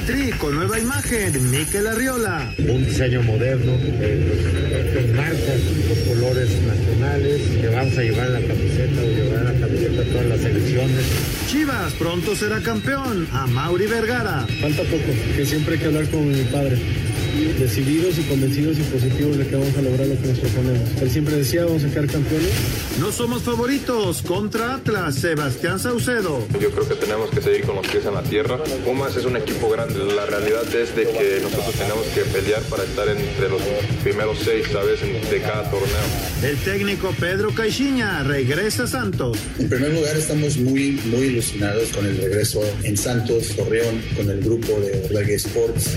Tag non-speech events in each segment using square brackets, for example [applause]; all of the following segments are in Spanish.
El Tri con nueva imagen, Miquel Arriola. Un diseño moderno, eh, con marcas, con colores nacionales, que vamos a llevar la camiseta o llevar la camiseta a todas las elecciones. Chivas pronto será campeón, a Mauri Vergara. Falta poco, que siempre hay que hablar con mi padre decididos y convencidos y positivos de que vamos a lograr lo que nos proponemos. Él siempre decía, vamos a quedar campeones. No somos favoritos contra Atlas, Sebastián Saucedo. Yo creo que tenemos que seguir con los pies en la tierra. Pumas es un equipo grande. La realidad es de que nosotros tenemos que pelear para estar entre los primeros seis, ¿sabes?, de cada torneo. El técnico Pedro Caixinha regresa a Santos. En primer lugar, estamos muy, muy ilusionados con el regreso en Santos, Torreón, con el grupo de Reggae Sports.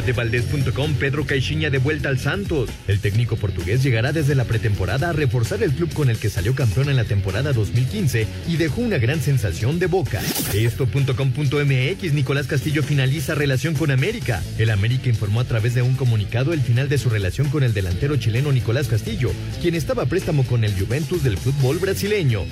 Adevaldez.com, Pedro Caixinha de vuelta al Santos. El técnico portugués llegará desde la pretemporada a reforzar el club con el que salió campeón en la temporada 2015 y dejó una gran sensación de boca. Esto.com.mx, Nicolás Castillo finaliza relación con América. El América informó a través de un comunicado el final de su relación con el delantero chileno Nicolás Castillo, quien estaba a préstamo con el Juventus del fútbol brasileño.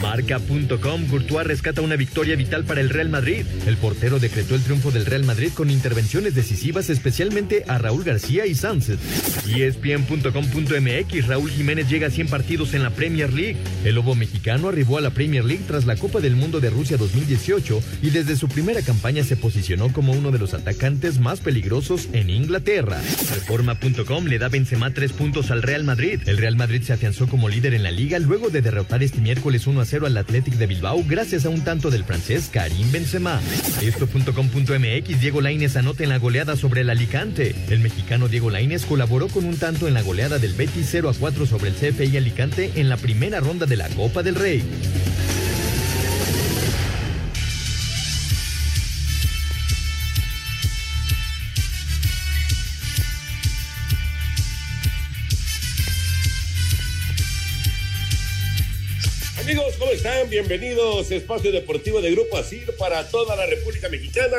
Marca.com, Courtois rescata una victoria vital para el Real Madrid. El portero decretó el triunfo del Real Madrid con intervenciones decisivas especialmente a Raúl García y Sánchez. ESPN.com.mx, Raúl Jiménez llega a 100 partidos en la Premier League. El lobo mexicano arribó a la Premier League tras la Copa del Mundo de Rusia 2018 y desde su primera campaña se posicionó como uno de los atacantes más peligrosos en Inglaterra. Reforma.com le da Benzema tres puntos al Real Madrid. El Real Madrid se afianzó como líder en la liga luego de derrotar este miércoles 1 a 0 al Athletic de Bilbao gracias a un tanto del francés Karim Benzema. Esto.com.mx, Diego Lainez anota en la goleada sobre el Alicante. El mexicano Diego Lainez colaboró con un tanto en la goleada del Betis 0 a 4 sobre el CFI Alicante en la primera ronda de la Copa del Rey. Amigos, ¿cómo están? Bienvenidos a Espacio Deportivo de Grupo Asir para toda la República Mexicana.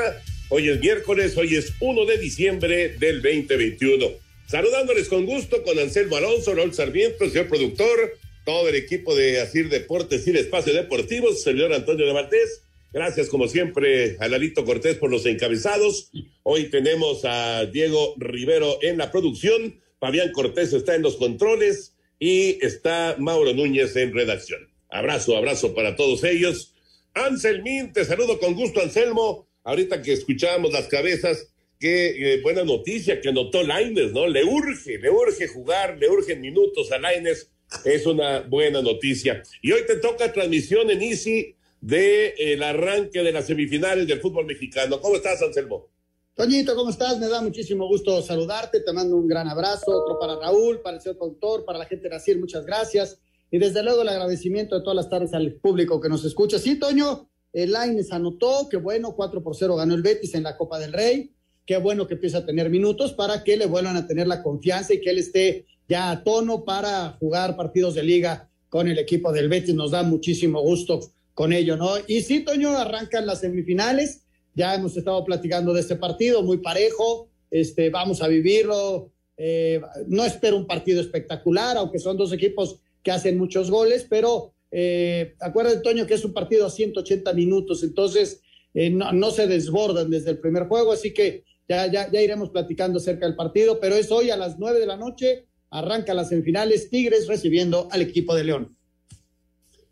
Hoy es miércoles, hoy es 1 de diciembre del 2021. Saludándoles con gusto con Anselmo Alonso, Raúl Sarmiento, señor productor, todo el equipo de Asir Deportes y el Espacio Deportivo, señor Antonio de Valdés. Gracias, como siempre, a Lalito Cortés por los encabezados. Hoy tenemos a Diego Rivero en la producción, Fabián Cortés está en los controles y está Mauro Núñez en redacción. Abrazo, abrazo para todos ellos. Anselmín, te saludo con gusto, Anselmo. Ahorita que escuchábamos las cabezas, qué eh, buena noticia que anotó Laines, ¿no? Le urge, le urge jugar, le urgen minutos a Laines. Es una buena noticia. Y hoy te toca transmisión en Easy del el arranque de las semifinales del fútbol mexicano. ¿Cómo estás, Anselmo? Toñito, ¿cómo estás? Me da muchísimo gusto saludarte. Te mando un gran abrazo, otro para Raúl, para el señor productor, para la gente de Nacir, muchas gracias. Y desde luego el agradecimiento de todas las tardes al público que nos escucha. Sí, Toño, Laines anotó, qué bueno, 4 por 0 ganó el Betis en la Copa del Rey. Qué bueno que empieza a tener minutos para que le vuelvan a tener la confianza y que él esté ya a tono para jugar partidos de liga con el equipo del Betis. Nos da muchísimo gusto con ello, ¿no? Y sí, Toño, arrancan las semifinales. Ya hemos estado platicando de este partido, muy parejo. Este, vamos a vivirlo. Eh, no espero un partido espectacular, aunque son dos equipos que hacen muchos goles, pero eh, acuérdate, Toño, que es un partido a 180 minutos, entonces eh, no, no, se desbordan desde el primer juego, así que ya, ya, ya iremos platicando acerca del partido, pero es hoy a las 9 de la noche, arranca las semifinales, Tigres recibiendo al equipo de León.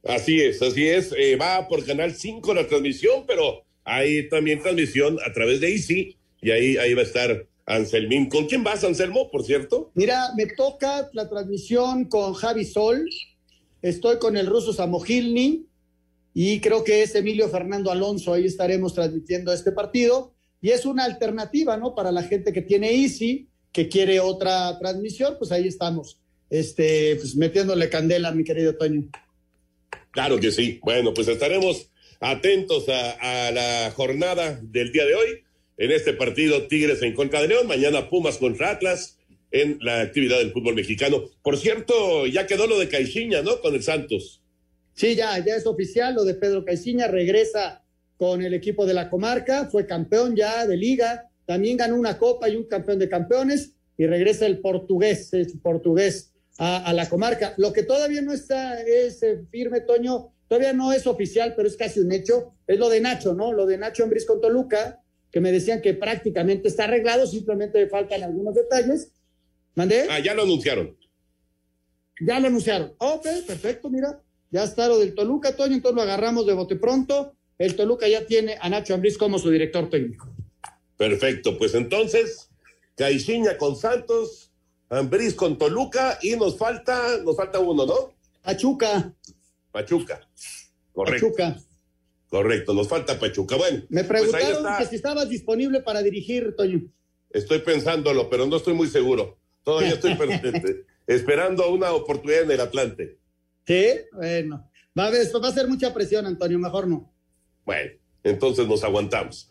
Así es, así es, eh, va por Canal 5 la transmisión, pero hay también transmisión a través de Easy, y ahí, ahí va a estar Anselmín. ¿Con quién vas, Anselmo, por cierto? Mira, me toca la transmisión con Javi Sol, estoy con el ruso Samogilny y creo que es Emilio Fernando Alonso, ahí estaremos transmitiendo este partido y es una alternativa, ¿no? Para la gente que tiene Easy, que quiere otra transmisión, pues ahí estamos, este, pues metiéndole candela, mi querido Toño. Claro que sí. Bueno, pues estaremos atentos a, a, la jornada del día de hoy en este partido Tigres en contra de León, mañana Pumas contra Atlas en la actividad del fútbol mexicano. Por cierto, ya quedó lo de Caixinha, ¿no? Con el Santos. Sí, ya, ya es oficial lo de Pedro Caixinha, regresa con el equipo de la comarca, fue campeón ya de liga, también ganó una copa y un campeón de campeones y regresa el portugués, el portugués a, la comarca. Lo que todavía no está es eh, firme, Toño, todavía no es oficial, pero es casi un hecho, es lo de Nacho, ¿no? Lo de Nacho Ambris con Toluca, que me decían que prácticamente está arreglado, simplemente faltan algunos detalles. ¿Mandé? Ah, ya lo anunciaron. Ya lo anunciaron. Ok, perfecto, mira. Ya está lo del Toluca, Toño, entonces lo agarramos de bote pronto. El Toluca ya tiene a Nacho Ambriz como su director técnico. Perfecto, pues entonces, Caixinha con Santos, Ambriz con Toluca y nos falta, nos falta uno, ¿no? Pachuca. Pachuca. Correcto. Pachuca. Correcto, nos falta Pachuca. Bueno, me preguntaron pues que si estabas disponible para dirigir, Toño. Estoy pensándolo, pero no estoy muy seguro. Todavía estoy esperando una oportunidad en el Atlante. Sí, bueno. Va a, ver, va a ser mucha presión, Antonio, mejor no. Bueno, entonces nos aguantamos.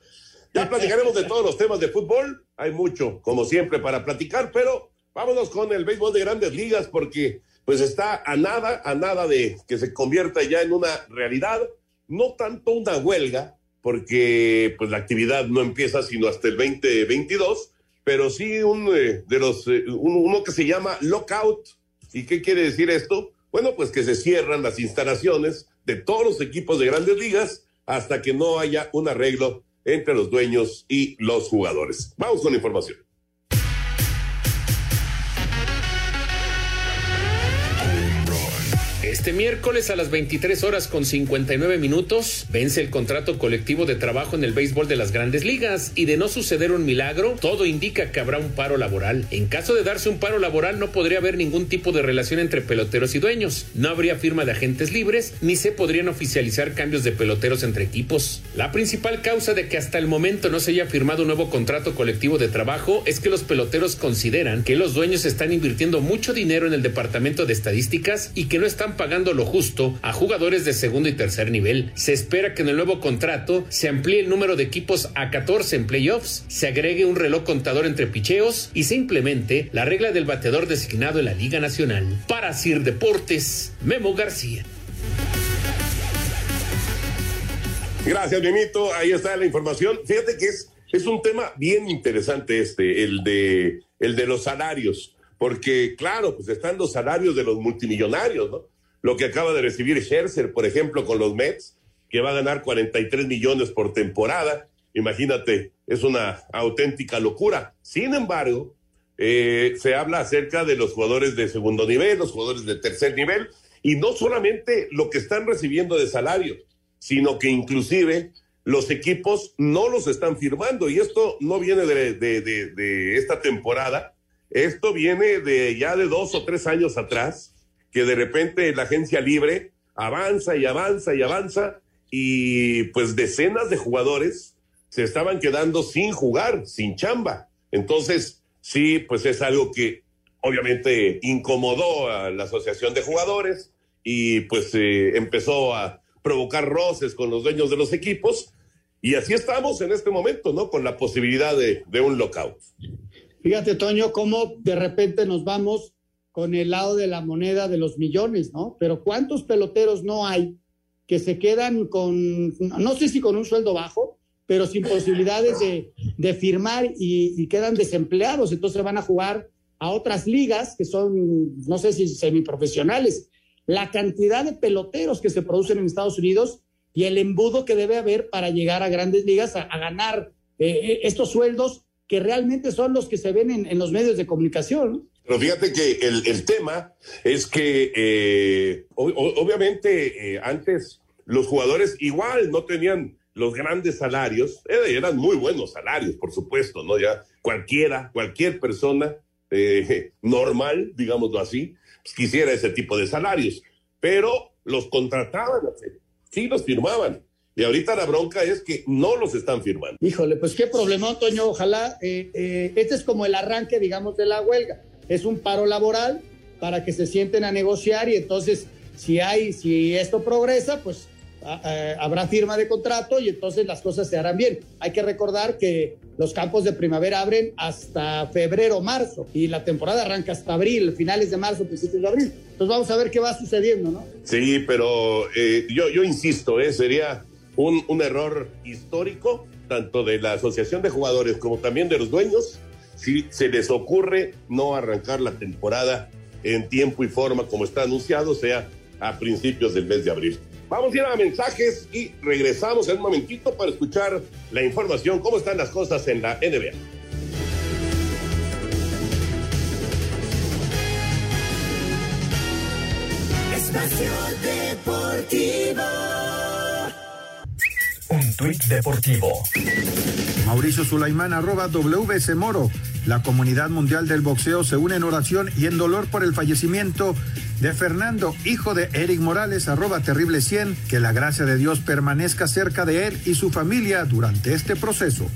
Ya platicaremos de todos los temas de fútbol. Hay mucho, como siempre, para platicar, pero vámonos con el béisbol de grandes ligas porque pues está a nada, a nada de que se convierta ya en una realidad no tanto una huelga, porque pues la actividad no empieza sino hasta el 2022, pero sí un eh, de los eh, uno, que se llama lockout. ¿Y qué quiere decir esto? Bueno, pues que se cierran las instalaciones de todos los equipos de grandes ligas hasta que no haya un arreglo entre los dueños y los jugadores. Vamos con la información. Este miércoles a las 23 horas con 59 minutos vence el contrato colectivo de trabajo en el béisbol de las grandes ligas y de no suceder un milagro, todo indica que habrá un paro laboral. En caso de darse un paro laboral no podría haber ningún tipo de relación entre peloteros y dueños, no habría firma de agentes libres ni se podrían oficializar cambios de peloteros entre equipos. La principal causa de que hasta el momento no se haya firmado un nuevo contrato colectivo de trabajo es que los peloteros consideran que los dueños están invirtiendo mucho dinero en el departamento de estadísticas y que no están pagando lo justo a jugadores de segundo y tercer nivel. Se espera que en el nuevo contrato se amplíe el número de equipos a 14 en playoffs, se agregue un reloj contador entre picheos y se implemente la regla del bateador designado en la Liga Nacional. Para Sir Deportes, Memo García. Gracias, Mimito. Ahí está la información. Fíjate que es, es un tema bien interesante este, el de, el de los salarios, porque claro, pues están los salarios de los multimillonarios, ¿no? Lo que acaba de recibir Scherzer, por ejemplo, con los Mets, que va a ganar 43 millones por temporada. Imagínate, es una auténtica locura. Sin embargo, eh, se habla acerca de los jugadores de segundo nivel, los jugadores de tercer nivel, y no solamente lo que están recibiendo de salario, sino que inclusive los equipos no los están firmando. Y esto no viene de, esta temporada, esto viene de ya de dos o tres años atrás que de repente la agencia libre avanza y avanza y avanza y pues decenas de jugadores se estaban quedando sin jugar, sin chamba. Entonces, sí, pues es algo que obviamente incomodó a la asociación de jugadores y pues eh, empezó a provocar roces con los dueños de los equipos y así estamos en este momento, ¿no? Con la posibilidad de, de un lockout. Fíjate, Toño, cómo de repente nos vamos con el lado de la moneda de los millones, ¿no? Pero ¿cuántos peloteros no hay que se quedan con, no sé si con un sueldo bajo, pero sin posibilidades de, de firmar y, quedan desempleados? Entonces van a jugar a otras ligas que son, no sé si semiprofesionales. La cantidad de peloteros que se producen en Estados Unidos y el embudo que debe haber para llegar a grandes ligas a, ganar eh, estos sueldos que realmente son los que se ven en, en los medios de comunicación. ¿no? Pero fíjate que el, el tema es que eh, obviamente eh, antes los jugadores igual no tenían los grandes salarios, eh, eran muy buenos salarios, por supuesto, ¿no? Ya cualquiera, cualquier persona eh, normal, digámoslo así, pues quisiera ese tipo de salarios, pero los contrataban, sí los firmaban. Y ahorita la bronca es que no los están firmando. Híjole, pues qué problema, Toño. Ojalá, eh, eh, este es como el arranque, digamos, de la huelga. Es un paro laboral para que se sienten a negociar y entonces, si hay, si esto progresa, pues habrá firma de contrato y entonces las cosas se harán bien. Hay que recordar que los campos de primavera abren hasta febrero, marzo y la temporada arranca hasta abril, finales de marzo, principios de abril. Entonces vamos a ver qué va sucediendo, ¿no? Sí, pero eh, yo, yo insisto, eh, sería un, un error histórico, tanto de la Asociación de Jugadores como también de los dueños, si se les ocurre no arrancar la temporada en tiempo y forma como está anunciado, sea a principios del mes de abril. Vamos a ir a mensajes y regresamos en un momentito para escuchar la información, cómo están las cosas en la NBA. Espacio Deportivo. Un tuit deportivo. Mauricio Sulaimán, arroba WC Moro. La comunidad mundial del boxeo se une en oración y en dolor por el fallecimiento de Fernando, hijo de Eric Morales, arroba terrible 100, que la gracia de Dios permanezca cerca de él y su familia durante este proceso.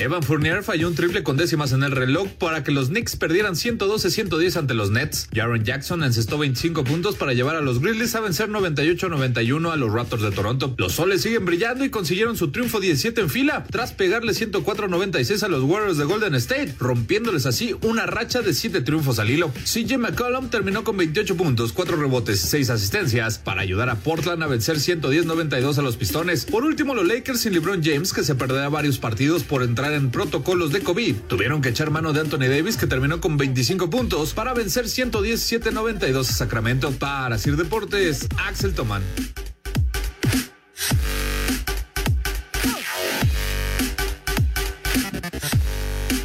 Evan Fournier falló un triple con décimas en el reloj para que los Knicks perdieran 112-110 ante los Nets. Jaron Jackson encestó 25 puntos para llevar a los Grizzlies a vencer 98-91 a los Raptors de Toronto. Los soles siguen brillando y consiguieron su triunfo 17 en fila tras pegarle 104-96 a los Warriors de Golden State, rompiéndoles así una racha de 7 triunfos al hilo. CJ McCollum terminó con 28 puntos, 4 rebotes y 6 asistencias para ayudar a Portland a vencer 110-92 a los Pistones. Por último, los Lakers sin LeBron James, que se perderá varios partidos por entrar en protocolos de COVID. Tuvieron que echar mano de Anthony Davis, que terminó con 25 puntos, para vencer 117-92 a Sacramento. Para Sir Deportes, Axel Toman.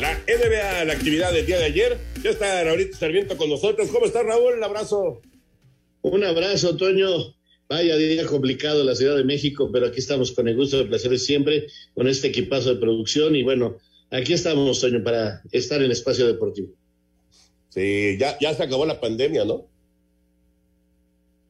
La NBA, la actividad del día de ayer. Ya está Raúl Sarmiento con nosotros. ¿Cómo está Raúl? Un abrazo. Un abrazo, Toño. Vaya día complicado en la Ciudad de México, pero aquí estamos con el gusto de placer siempre, con este equipazo de producción y bueno, aquí estamos, Toño, para estar en espacio deportivo. Sí, ya, ya se acabó la pandemia, ¿no?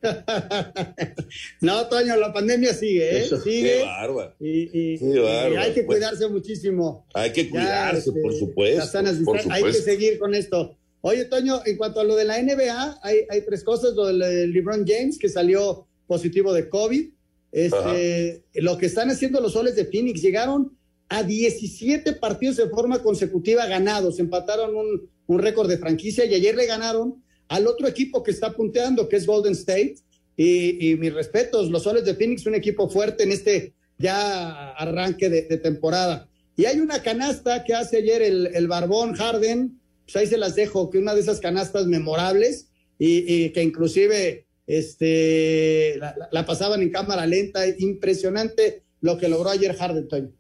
[laughs] no, Toño, la pandemia sigue, ¿eh? sigue. Qué Y, y, hay que cuidarse muchísimo. Hay que cuidarse, por este, supuesto. por Hay que seguir con esto. Oye, Toño, en cuanto a lo de la NBA, hay, hay tres cosas. Lo de LeBron James, que salió positivo de COVID. Este, lo que están haciendo los soles de Phoenix, llegaron a 17 partidos de forma consecutiva ganados, empataron un, un récord de franquicia y ayer le ganaron al otro equipo que está punteando, que es Golden State. Y, mis respetos, los soles de Phoenix, un equipo fuerte en este ya arranque de, temporada. Y hay una canasta que hace ayer el, el, Barbón Harden, pues ahí se las dejo, que una de esas canastas memorables y, y que inclusive este, la, pasaban en cámara lenta, impresionante lo que logró ayer Harden.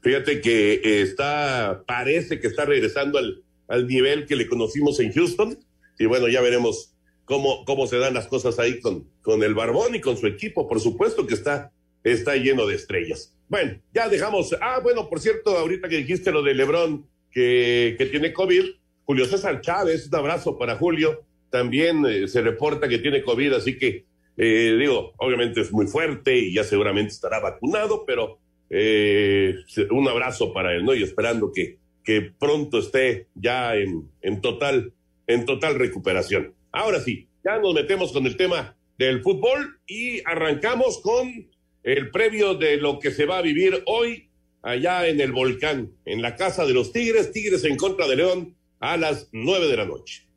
Fíjate que está, parece que está regresando al, al nivel que le conocimos en Houston, y bueno, ya veremos cómo, cómo se dan las cosas ahí con, con el Barbón y con su equipo, por supuesto que está, está lleno de estrellas. Bueno, ya dejamos, ah, bueno, por cierto, ahorita que dijiste lo de Lebrón, que, que tiene COVID, Julio César Chávez, un abrazo para Julio, también eh, se reporta que tiene COVID, así que eh, digo, obviamente es muy fuerte y ya seguramente estará vacunado, pero eh, un abrazo para él, ¿no? Y esperando que, que pronto esté ya en, en, total, en total recuperación. Ahora sí, ya nos metemos con el tema del fútbol y arrancamos con el previo de lo que se va a vivir hoy allá en el volcán, en la casa de los Tigres, Tigres en contra de León a las nueve de la noche.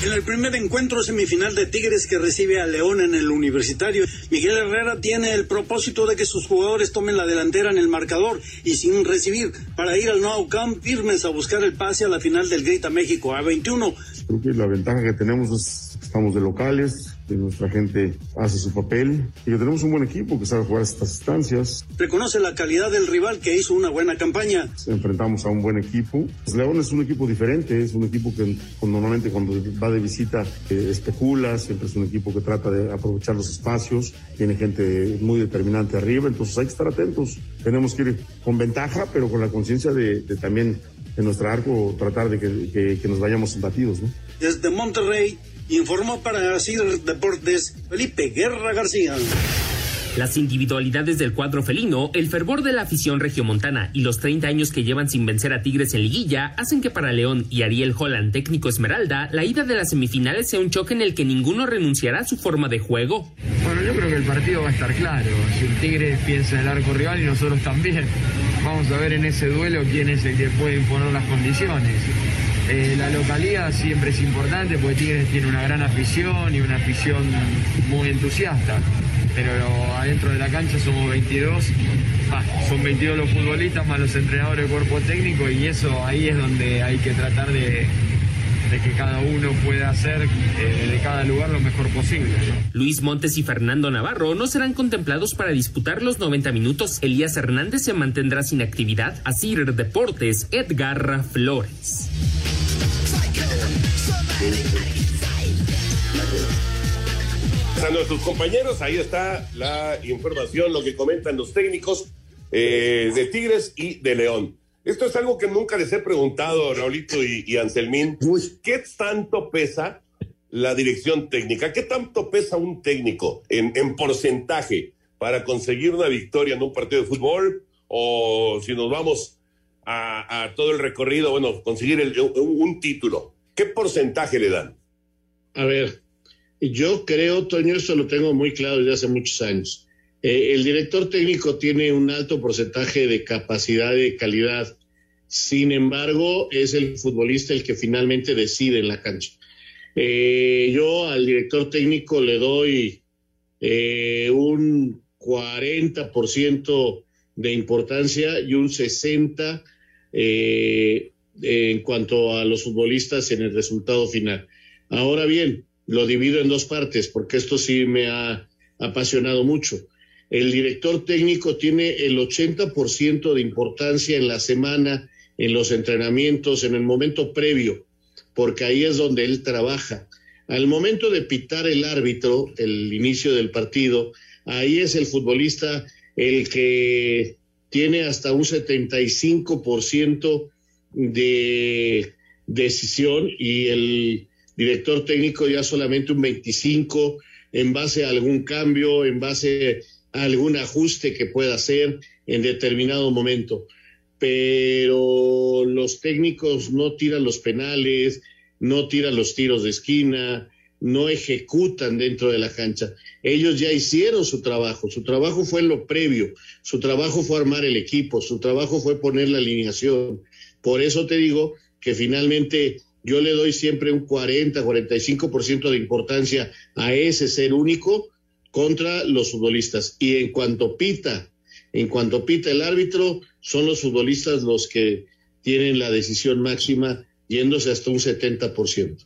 En el primer encuentro semifinal de Tigres que recibe a León en el universitario, Miguel Herrera tiene el propósito de que sus jugadores tomen la delantera en el marcador y sin recibir para ir al Nou Camp firmes a buscar el pase a la final del Grita México a 21. Creo que la ventaja que tenemos es estamos de locales, nuestra gente hace su papel y que tenemos un buen equipo que sabe jugar estas instancias. Reconoce la calidad del rival que hizo una buena campaña. Enfrentamos a un buen equipo. Pues León es un equipo diferente, es un equipo que normalmente cuando va de visita eh, especula, siempre es un equipo que trata de aprovechar los espacios, tiene gente muy determinante arriba, entonces hay que estar atentos. Tenemos que ir con ventaja, pero con la conciencia de, también en nuestro arco tratar de que, que nos vayamos batidos, ¿no? desde Monterrey, informó para CIR Deportes Felipe Guerra García. Las individualidades del cuadro felino, el fervor de la afición regiomontana y los 30 años que llevan sin vencer a Tigres en liguilla hacen que para León y Ariel Holland, técnico Esmeralda, la ida de las semifinales sea un choque en el que ninguno renunciará a su forma de juego. Bueno, yo creo que el partido va a estar claro. Si el Tigres piensa en el arco rival y nosotros también, vamos a ver en ese duelo quién es el que puede imponer las condiciones. Eh, la localidad siempre es importante porque Tigres tiene una gran afición y una afición muy entusiasta pero adentro de la cancha somos 22, son 22 los futbolistas más los entrenadores del cuerpo técnico y eso ahí es donde hay que tratar de, que cada uno pueda hacer eh, de cada lugar lo mejor posible. Luis Montes y Fernando Navarro no serán contemplados para disputar los 90 minutos. Elías Hernández se mantendrá sin actividad. Así Deportes, Edgar Flores. A nuestros compañeros, ahí está la información, lo que comentan los técnicos eh, de Tigres y de León. Esto es algo que nunca les he preguntado, Raulito y, Anselmín. ¿Qué tanto pesa la dirección técnica? ¿Qué tanto pesa un técnico en, porcentaje para conseguir una victoria en un partido de fútbol? O si nos vamos a, todo el recorrido, bueno, conseguir un título. ¿Qué porcentaje le dan? A ver, yo creo, Toño, eso lo tengo muy claro desde hace muchos años. Eh, el director técnico tiene un alto porcentaje de capacidad y de calidad. Sin embargo, es el futbolista el que finalmente decide en la cancha. Eh, yo al director técnico le doy eh, un 40% de importancia y un 60% en cuanto a los futbolistas en el resultado final. Ahora bien, lo divido en dos partes porque esto sí me ha apasionado mucho. El director técnico tiene el 80% de importancia en la semana, en los entrenamientos, en el momento previo, porque ahí es donde él trabaja. Al momento de pitar el árbitro, el inicio del partido, ahí es el futbolista el que tiene hasta un 75% de decisión y el director técnico ya solamente un 25 en base a algún cambio, en base a algún ajuste que pueda hacer en determinado momento. Pero los técnicos no tiran los penales, no tiran los tiros de esquina, no ejecutan dentro de la cancha. Ellos ya hicieron su trabajo, su trabajo fue lo previo, su trabajo fue armar el equipo, su trabajo fue poner la alineación. Por eso te digo que finalmente yo le doy siempre un 40, 45% de importancia a ese ser único contra los futbolistas. Y en cuanto pita, en cuanto pita el árbitro, son los futbolistas los que tienen la decisión máxima yéndose hasta un 70%.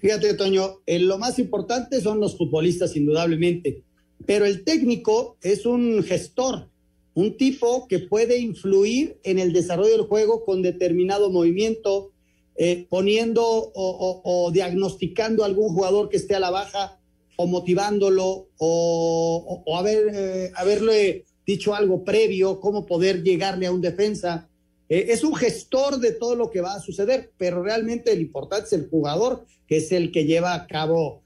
Fíjate, Toño, eh, lo más importante son los futbolistas, indudablemente, pero el técnico es un gestor, un tipo que puede influir en el desarrollo del juego con determinado movimiento, eh, poniendo o, diagnosticando a algún jugador que esté a la baja o motivándolo o, haber, eh, haberle dicho algo previo, cómo poder llegarle a un defensa. Eh, es un gestor de todo lo que va a suceder, pero realmente el importante es el jugador, que es el que lleva a cabo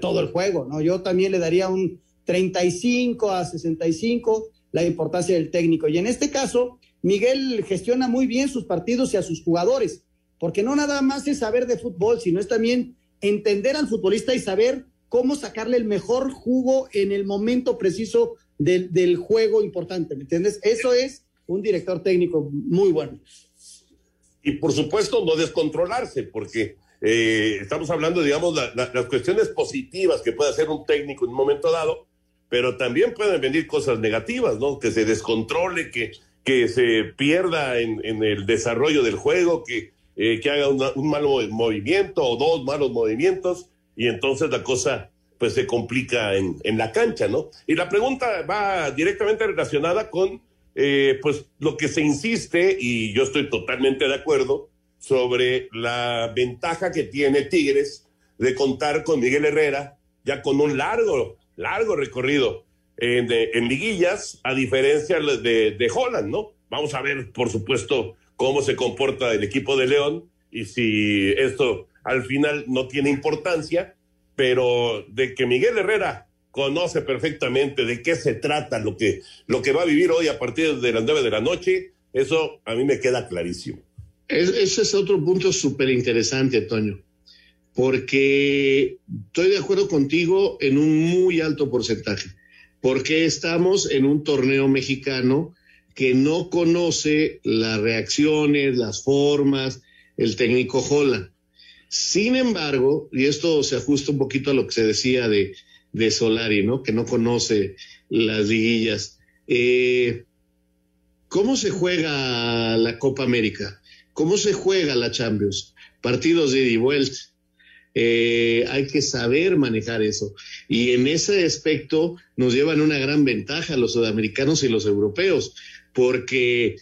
todo el juego. ¿no? Yo también le daría un 35 a 65 la importancia del técnico. Y en este caso, Miguel gestiona muy bien sus partidos y a sus jugadores porque no nada más es saber de fútbol, sino es también entender al futbolista y saber cómo sacarle el mejor jugo en el momento preciso del, juego importante, ¿me entiendes? Eso es un director técnico muy bueno. Y por supuesto no descontrolarse, porque eh, estamos hablando, digamos, las cuestiones positivas que puede hacer un técnico en un momento dado, pero también pueden venir cosas negativas, ¿no? Que se descontrole, que, que se pierda en, en el desarrollo del juego, que eh, que haga un mal movimiento o dos malos movimientos y entonces la cosa pues se complica en, en la cancha, ¿no? Y la pregunta va directamente relacionada con eh, pues lo que se insiste y yo estoy totalmente de acuerdo sobre la ventaja que tiene Tigres de contar con Miguel Herrera ya con un largo, largo recorrido en, en liguillas, a diferencia de, de Holland, ¿no? Vamos a ver, por supuesto, cómo se comporta el equipo de León y si esto al final no tiene importancia, pero de que Miguel Herrera conoce perfectamente de qué se trata lo que, lo que va a vivir hoy a partir de las nueve de la noche, eso a mí me queda clarísimo. ese es otro punto súper interesante, Toño, porque estoy de acuerdo contigo en un muy alto porcentaje, porque estamos en un torneo mexicano que no conoce las reacciones, las formas, el técnico Holland. Sin embargo, y esto se ajusta un poquito a lo que se decía de, de Solari, ¿no? Que no conoce las liguillas. Eh, ¿Cómo se juega la Copa América? ¿Cómo se juega la Champions? Partidos de ida y vuelta. Eh, hay que saber manejar eso. Y en ese aspecto nos llevan una gran ventaja los sudamericanos y los europeos, porque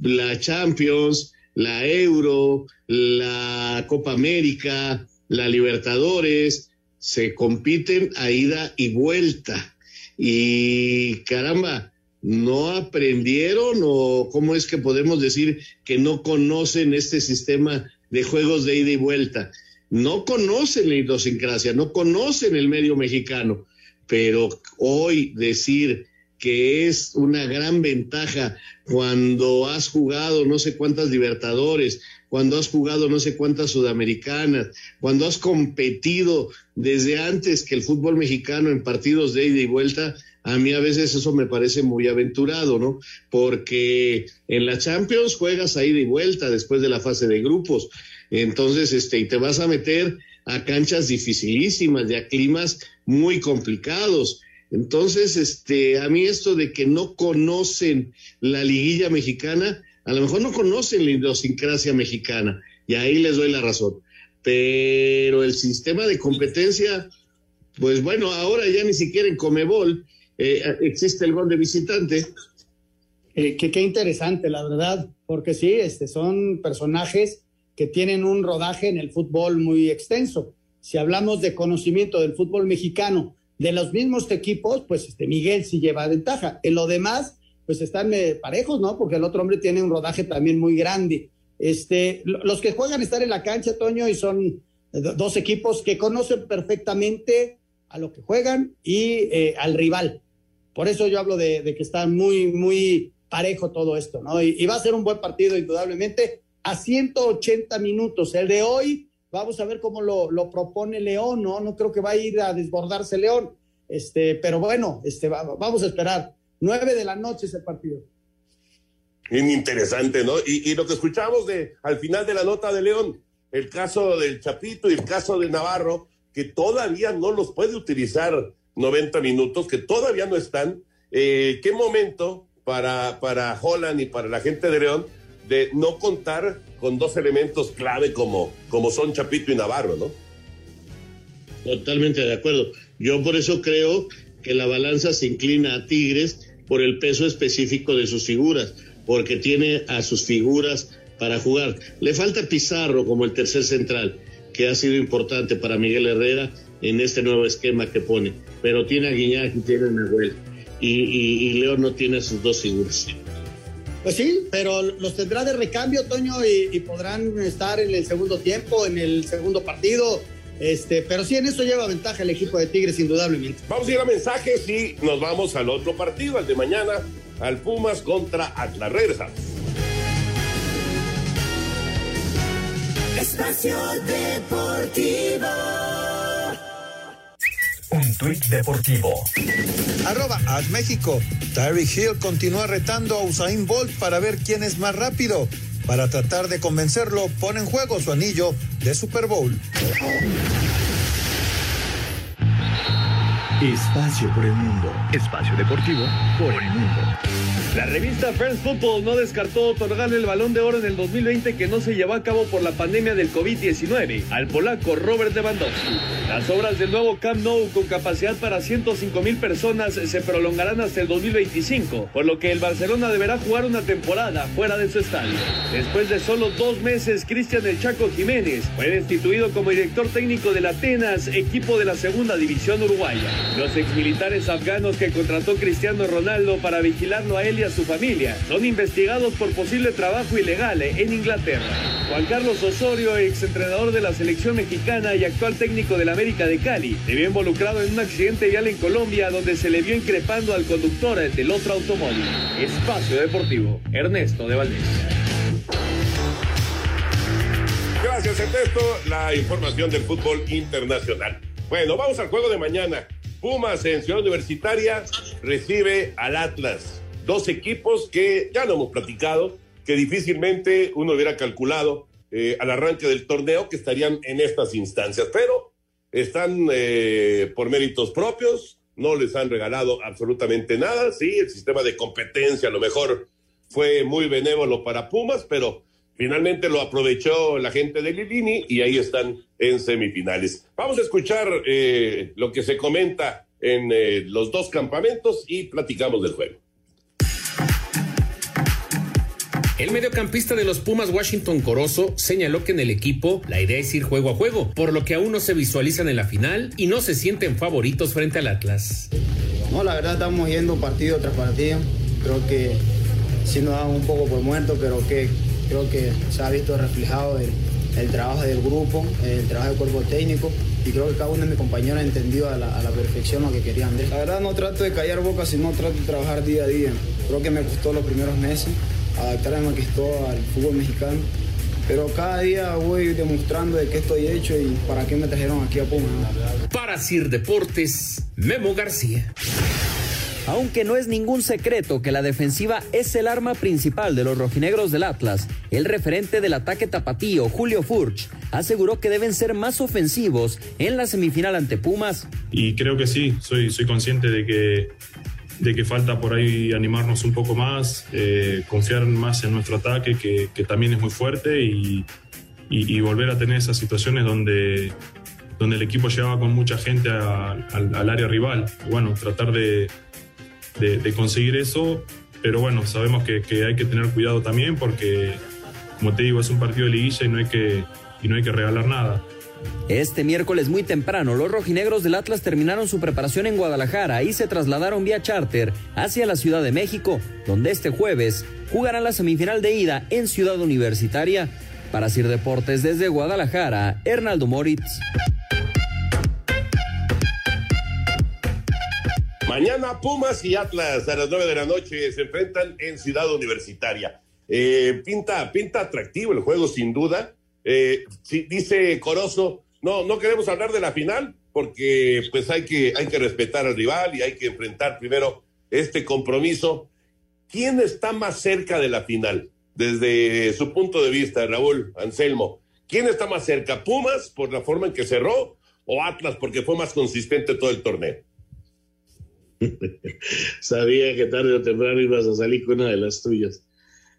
la Champions, la Euro, la Copa América, la Libertadores, se compiten a ida y vuelta. Y caramba, ¿no aprendieron o cómo es que podemos decir que no conocen este sistema de juegos de ida y vuelta? No conocen la idiosincrasia, no conocen el medio mexicano, pero hoy decir que es una gran ventaja cuando has jugado no sé cuántas libertadores, cuando has jugado no sé cuántas sudamericanas, cuando has competido desde antes que el fútbol mexicano en partidos de ida y vuelta, a mí a veces eso me parece muy aventurado, ¿no? Porque en la Champions juegas a ida y vuelta después de la fase de grupos. Entonces, este, y te vas a meter a canchas dificilísimas, de a climas muy complicados. Entonces, este, a mí esto de que no conocen la liguilla mexicana, a lo mejor no conocen la idiosincrasia mexicana, y ahí les doy la razón. Pero el sistema de competencia, pues bueno, ahora ya ni siquiera en Comebol eh, existe el gol de visitante. Eh, que qué interesante, la verdad, porque sí, este, son personajes que tienen un rodaje en el fútbol muy extenso. Si hablamos de conocimiento del fútbol mexicano, de los mismos equipos, pues este Miguel sí lleva ventaja. En lo demás, pues están eh, parejos, ¿no? Porque el otro hombre tiene un rodaje también muy grande. Este, los que juegan están en la cancha, Toño, y son eh, dos equipos que conocen perfectamente a lo que juegan y eh, al rival. Por eso yo hablo de, que está muy, muy parejo todo esto, ¿no? Y, y, va a ser un buen partido, indudablemente, a 180 minutos. El de hoy Vamos a ver cómo lo, propone León, ¿no? No creo que va a ir a desbordarse León. Este, pero bueno, este, vamos a esperar. Nueve de la noche es el partido. Bien interesante, ¿no? Y, y, lo que escuchamos de al final de la nota de León, el caso del Chapito y el caso de Navarro, que todavía no los puede utilizar 90 minutos, que todavía no están. Eh, ¿Qué momento para, para Holland y para la gente de León de no contar con dos elementos clave como, como son Chapito y Navarro, ¿no? Totalmente de acuerdo. Yo por eso creo que la balanza se inclina a Tigres por el peso específico de sus figuras, porque tiene a sus figuras para jugar. Le falta Pizarro como el tercer central, que ha sido importante para Miguel Herrera en este nuevo esquema que pone, pero tiene a Guiñac y tiene a Nahuel, y, y, y León no tiene a sus dos figuras. Pues sí, pero los tendrá de recambio, Toño, y, podrán estar en el segundo tiempo, en el segundo partido. Este, pero sí, en eso lleva ventaja el equipo de Tigres, indudablemente. Vamos a ir a mensajes y nos vamos al otro partido, al de mañana, al Pumas contra Atlas. Regresamos. Espacio Deportivo. Un tuit deportivo. Arroba As México. Tyreek Hill continúa retando a Usain Bolt para ver quién es más rápido. Para tratar de convencerlo, pone en juego su anillo de Super Bowl. Espacio por el mundo. Espacio deportivo por el mundo. La revista First Football no descartó otorgarle el balón de oro en el 2020 que no se llevó a cabo por la pandemia del COVID-19 al polaco Robert Lewandowski. Las obras del nuevo Camp Nou con capacidad para 105 mil personas se prolongarán hasta el 2025, por lo que el Barcelona deberá jugar una temporada fuera de su estadio. Después de solo dos meses, Cristian El Chaco Jiménez fue destituido como director técnico del Atenas, equipo de la segunda división uruguaya. Los exmilitares afganos que contrató Cristiano Ronaldo para vigilarlo a él y a su familia son investigados por posible trabajo ilegal en Inglaterra. Juan Carlos Osorio, exentrenador de la selección mexicana y actual técnico del América de Cali, se vio involucrado en un accidente vial en Colombia donde se le vio increpando al conductor del otro automóvil. Espacio Deportivo, Ernesto de Valdés. Gracias, Ernesto. La información del fútbol internacional. Bueno, vamos al juego de mañana. Pumas en Ciudad Universitaria recibe al Atlas. Dos equipos que ya lo hemos platicado, que difícilmente uno hubiera calculado eh, al arranque del torneo que estarían en estas instancias, pero están eh, por méritos propios, no les han regalado absolutamente nada, sí, el sistema de competencia a lo mejor fue muy benévolo para Pumas, pero finalmente lo aprovechó la gente de Lilini y ahí están en semifinales. Vamos a escuchar eh, lo que se comenta en los dos campamentos y platicamos del juego. El mediocampista de los Pumas Washington Corozo señaló que en el equipo la idea es ir juego a juego, por lo que aún no se visualizan en la final y no se sienten favoritos frente al Atlas. No, la verdad estamos yendo partido tras partido. Creo que sí nos dan un poco por muerto, pero que creo que se ha visto reflejado el, el trabajo del grupo, el trabajo del cuerpo técnico y creo que cada uno de mis compañeros ha entendido a la, a la perfección lo que querían. La verdad no trato de callar boca, sino trato de trabajar día a día. Creo que me costó los primeros meses adaptarme más que todo al fútbol mexicano. Pero cada día voy demostrando de qué estoy hecho y para qué me trajeron aquí a Puma. Para Sir Deportes, Memo García. Aunque no es ningún secreto que la defensiva es el arma principal de los rojinegros del Atlas, el referente del ataque tapatío, Julio Furch, aseguró que deben ser más ofensivos en la semifinal ante Pumas. Y creo que sí, soy, soy consciente de que de que falta por ahí animarnos un poco más, eh, confiar más en nuestro ataque, que, que también es muy fuerte, y, y, volver a tener esas situaciones donde, donde el equipo llegaba con mucha gente al, área rival. bueno, tratar de, de, de, conseguir eso, pero bueno, sabemos que, que, hay que tener cuidado también porque, como te digo, es un partido de liguilla y no hay que, y no hay que regalar nada. Este miércoles muy temprano, los rojinegros del Atlas terminaron su preparación en Guadalajara y se trasladaron vía charter hacia la Ciudad de México, donde este jueves jugarán la semifinal de ida en Ciudad Universitaria. Para Sir Deportes desde Guadalajara, Hernaldo Moritz. Mañana Pumas y Atlas a las nueve de la noche se enfrentan en Ciudad Universitaria. Eh, pinta, pinta atractivo el juego sin duda. Eh, dice Corozo, no, no queremos hablar de la final porque pues hay que, hay que respetar al rival y hay que enfrentar primero este compromiso. ¿Quién está más cerca de la final? Desde su punto de vista, Raúl Anselmo, ¿quién está más cerca? ¿Pumas por la forma en que cerró o Atlas porque fue más consistente todo el torneo? [laughs] Sabía que tarde o temprano ibas a salir con una de las tuyas.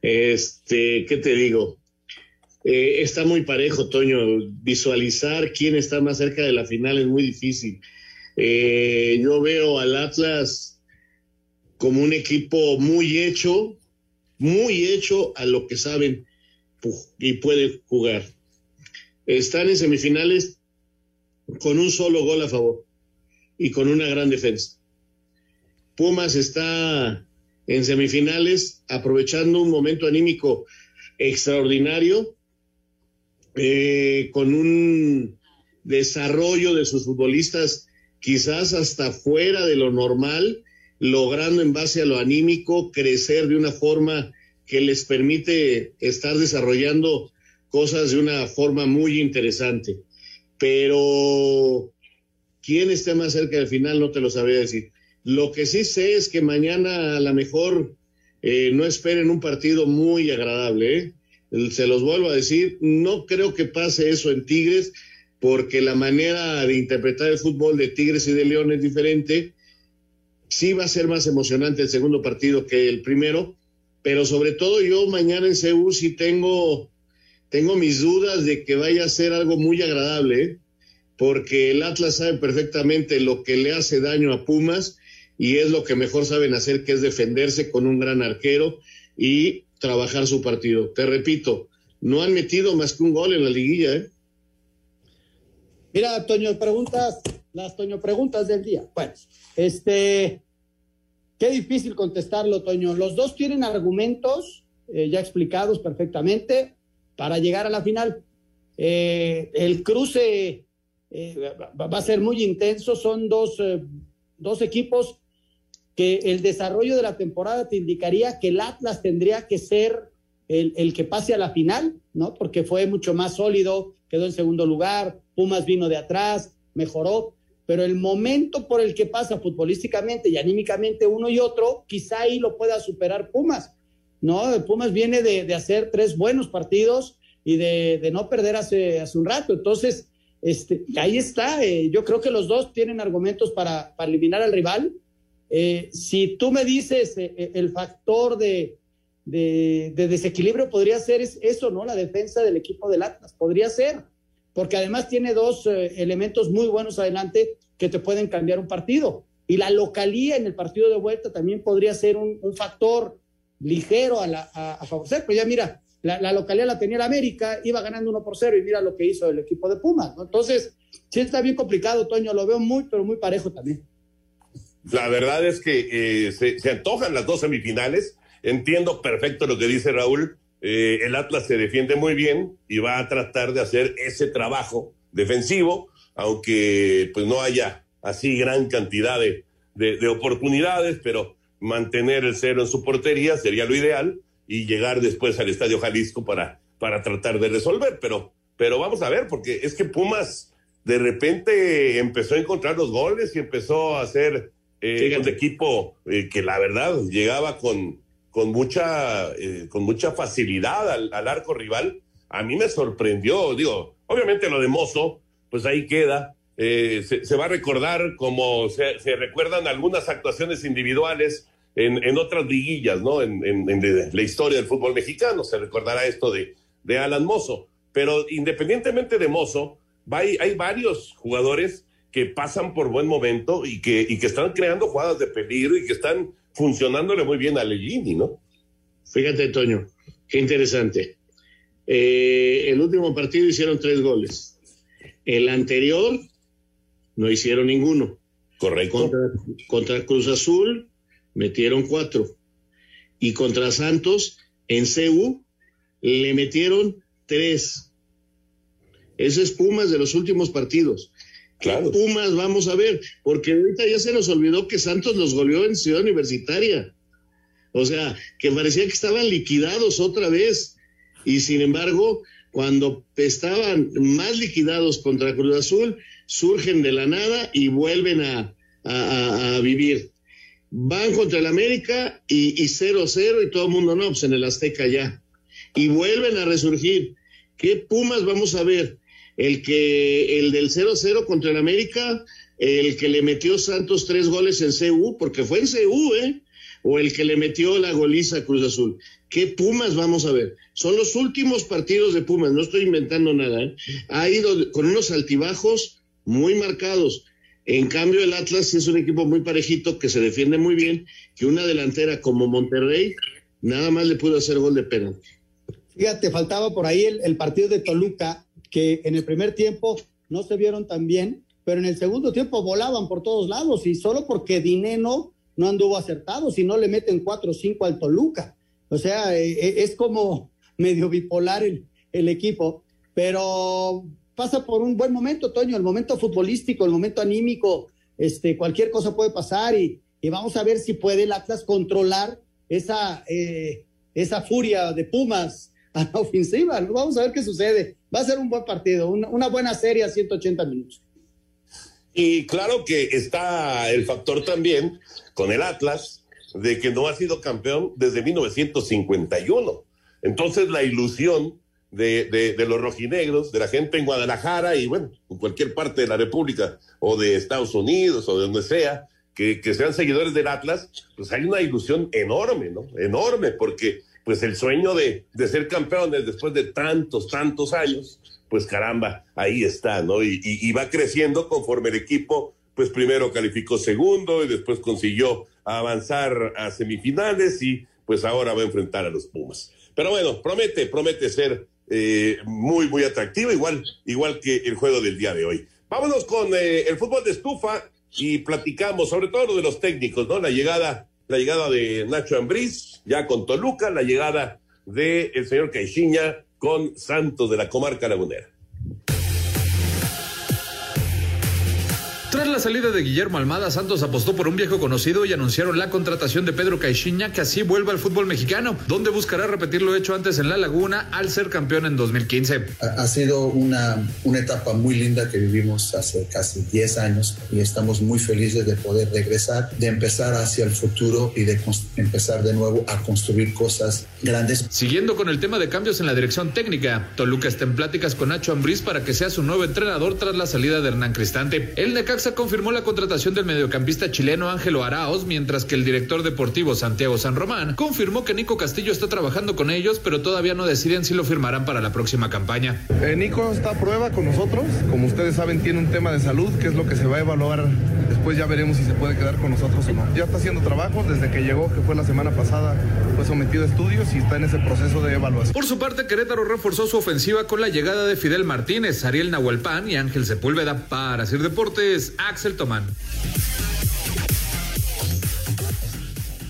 Este, ¿qué te digo? Eh, está muy parejo, Toño. Visualizar quién está más cerca de la final es muy difícil. Eh, yo veo al Atlas como un equipo muy hecho, muy hecho a lo que saben y puede jugar. Están en semifinales con un solo gol a favor y con una gran defensa. Pumas está en semifinales aprovechando un momento anímico extraordinario eh, con un desarrollo de sus futbolistas quizás hasta fuera de lo normal, logrando en base a lo anímico crecer de una forma que les permite estar desarrollando cosas de una forma muy interesante. Pero quién esté más cerca del final no te lo sabría decir. Lo que sí sé es que mañana a lo mejor eh, no esperen un partido muy agradable, ¿eh? Se los vuelvo a decir, no creo que pase eso en Tigres, porque la manera de interpretar el fútbol de Tigres y de León es diferente. Sí va a ser más emocionante el segundo partido que el primero, pero sobre todo yo mañana en Seúl sí tengo, tengo mis dudas de que vaya a ser algo muy agradable, ¿eh? porque el Atlas sabe perfectamente lo que le hace daño a Pumas y es lo que mejor saben hacer, que es defenderse con un gran arquero y trabajar su partido. Te repito, no han metido más que un gol en la liguilla, ¿eh? Mira, Toño, preguntas, las Toño preguntas del día. Bueno, este, qué difícil contestarlo, Toño. Los dos tienen argumentos eh, ya explicados perfectamente. para llegar a la final. Eh, el cruce eh, va a ser muy intenso, son dos, eh, dos equipos que el desarrollo de la temporada te indicaría que el Atlas tendría que ser el, el, que pase a la final, ¿no? Porque fue mucho más sólido, quedó en segundo lugar, Pumas vino de atrás, mejoró, pero el momento por el que pasa futbolísticamente y anímicamente uno y otro, quizá ahí lo pueda superar Pumas, ¿no? Pumas viene de, de hacer tres buenos partidos y de, de no perder hace, hace, un rato, entonces, este, ahí está, eh, yo creo que los dos tienen argumentos para, para eliminar al rival, eh, si tú me dices eh, eh, el factor de, de, de, desequilibrio podría ser eso, ¿no? La defensa del equipo del Atlas, podría ser, porque además tiene dos eh, elementos muy buenos adelante que te pueden cambiar un partido. Y la localía en el partido de vuelta también podría ser un, factor ligero a, la, a, favorecer. Pero ya mira, la, la, localidad la tenía la América, iba ganando uno por cero y mira lo que hizo el equipo de Pumas, ¿no? Entonces, sí está bien complicado, Toño, lo veo muy, pero muy parejo también. La verdad es que eh, se, se, antojan las dos semifinales. Entiendo perfecto lo que dice Raúl. Eh, el Atlas se defiende muy bien y va a tratar de hacer ese trabajo defensivo, aunque pues no haya así gran cantidad de, de, de oportunidades, pero mantener el cero en su portería sería lo ideal y llegar después al Estadio Jalisco para, para tratar de resolver. Pero, pero vamos a ver, porque es que Pumas de repente empezó a encontrar los goles y empezó a hacer eh, un equipo eh, que la verdad llegaba con, con, mucha, eh, con mucha facilidad al, al, arco rival. A mí me sorprendió, digo, obviamente lo de Mozo, pues ahí queda. Se, se, va a recordar como se, se, recuerdan algunas actuaciones individuales en, en otras liguillas, ¿no? En, en, en, la historia del fútbol mexicano. Se recordará esto de, de Alan Mozo. Pero independientemente de Mozo, hay, hay varios jugadores que pasan por buen momento y que, y que están creando jugadas de peligro y que están funcionándole muy bien a Legini, ¿no? Fíjate, Toño, qué interesante. Eh, el último partido hicieron tres goles. El anterior no hicieron ninguno. Correcto. Contra, contra Cruz Azul metieron cuatro. Y contra Santos, en CU, le metieron tres. Ese es Pumas de los últimos partidos. Claro. Pumas, vamos a ver, porque ahorita ya se nos olvidó que Santos los goleó en Ciudad Universitaria. O sea, que parecía que estaban liquidados otra vez. Y sin embargo, cuando estaban más liquidados contra Cruz Azul, surgen de la nada y vuelven a, a, a vivir. Van contra el América y 0-0 y, y todo el mundo no, pues en el Azteca ya. Y vuelven a resurgir. ¿Qué Pumas vamos a ver? El que el del 0-0 contra el América, el que le metió Santos tres goles en CU, porque fue en CU, ¿eh? O el que le metió la goliza a Cruz Azul. ¿Qué Pumas vamos a ver? Son los últimos partidos de Pumas, no estoy inventando nada, ¿eh? Ha ido con unos altibajos muy marcados. En cambio, el Atlas es un equipo muy parejito que se defiende muy bien, que una delantera como Monterrey nada más le pudo hacer gol de penalti. Fíjate, faltaba por ahí el, el partido de Toluca, que en el primer tiempo no se vieron tan bien, pero en el segundo tiempo volaban por todos lados y solo porque Dineno no anduvo acertado, si no le meten cuatro o cinco al Toluca. O sea, eh, es como [laughs] medio bipolar el, el, equipo, pero pasa por un buen momento, Toño, el momento futbolístico, el momento anímico, este, cualquier cosa puede pasar y, y vamos a ver si puede el Atlas controlar esa, eh, esa furia de Pumas a la [laughs] ofensiva. Vamos a ver qué sucede. Va a ser un buen partido, una, buena serie a 180 minutos. Y claro que está el factor también con el Atlas de que no ha sido campeón desde 1951. Entonces la ilusión de, de, de, los rojinegros, de la gente en Guadalajara y bueno, en cualquier parte de la República o de Estados Unidos o de donde sea, que, que sean seguidores del Atlas, pues hay una ilusión enorme, ¿no? Enorme, porque pues el sueño de, de, ser campeones después de tantos, tantos años, pues caramba, ahí está, ¿no? Y, y, va creciendo conforme el equipo, pues primero calificó segundo y después consiguió avanzar a semifinales y pues ahora va a enfrentar a los Pumas. Pero bueno, promete, promete ser eh, muy, muy atractivo, igual, igual que el juego del día de hoy. Vámonos con eh, el fútbol de estufa y platicamos sobre todo lo de los técnicos, ¿no? La llegada la llegada de Nacho Ambriz, ya con Toluca, la llegada del el señor Caixinha con Santos de la comarca lagunera. Tras la salida de Guillermo Almada, Santos apostó por un viejo conocido y anunciaron la contratación de Pedro Caixinha, que así vuelve al fútbol mexicano, donde buscará repetir lo hecho antes en La Laguna al ser campeón en 2015. Ha sido una, una etapa muy linda que vivimos hace casi 10 años y estamos muy felices de poder regresar, de empezar hacia el futuro y de empezar de nuevo a construir cosas grandes. Siguiendo con el tema de cambios en la dirección técnica, Toluca está en pláticas con Nacho Ambriz para que sea su nuevo entrenador tras la salida de Hernán Cristante. El Necaxa confirmó la contratación del mediocampista chileno Ángelo Araos, mientras que el director deportivo Santiago San Román confirmó que Nico Castillo está trabajando con ellos, pero todavía no deciden si lo firmarán para la próxima campaña. Eh, Nico está a prueba con nosotros. Como ustedes saben, tiene un tema de salud, que es lo que se va a evaluar. Después ya veremos si se puede quedar con nosotros o no. Ya está haciendo trabajo desde que llegó, que fue la semana pasada, fue sometido a estudios y está en ese proceso de evaluación. Por su parte, Querétaro reforzó su ofensiva con la llegada de Fidel Martínez, Ariel Nahuelpan y Ángel Sepúlveda. Para hacer deportes, Axel Tomán.